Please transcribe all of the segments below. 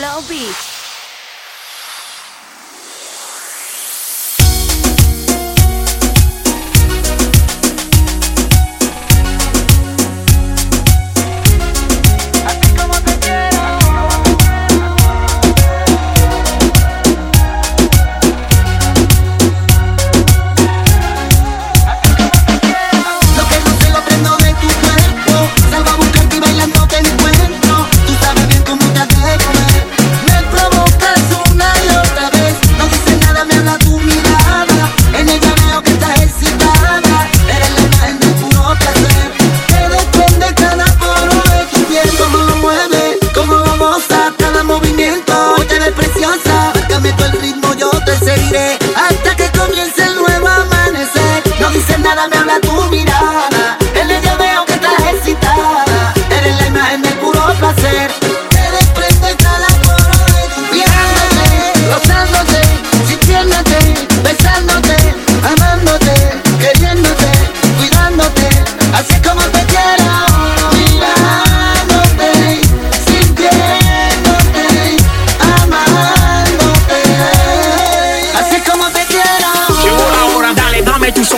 Flow Beach.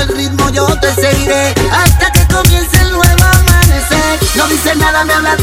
el ritmo, yo te seguiré hasta que comience el nuevo amanecer. No dice nada, me habla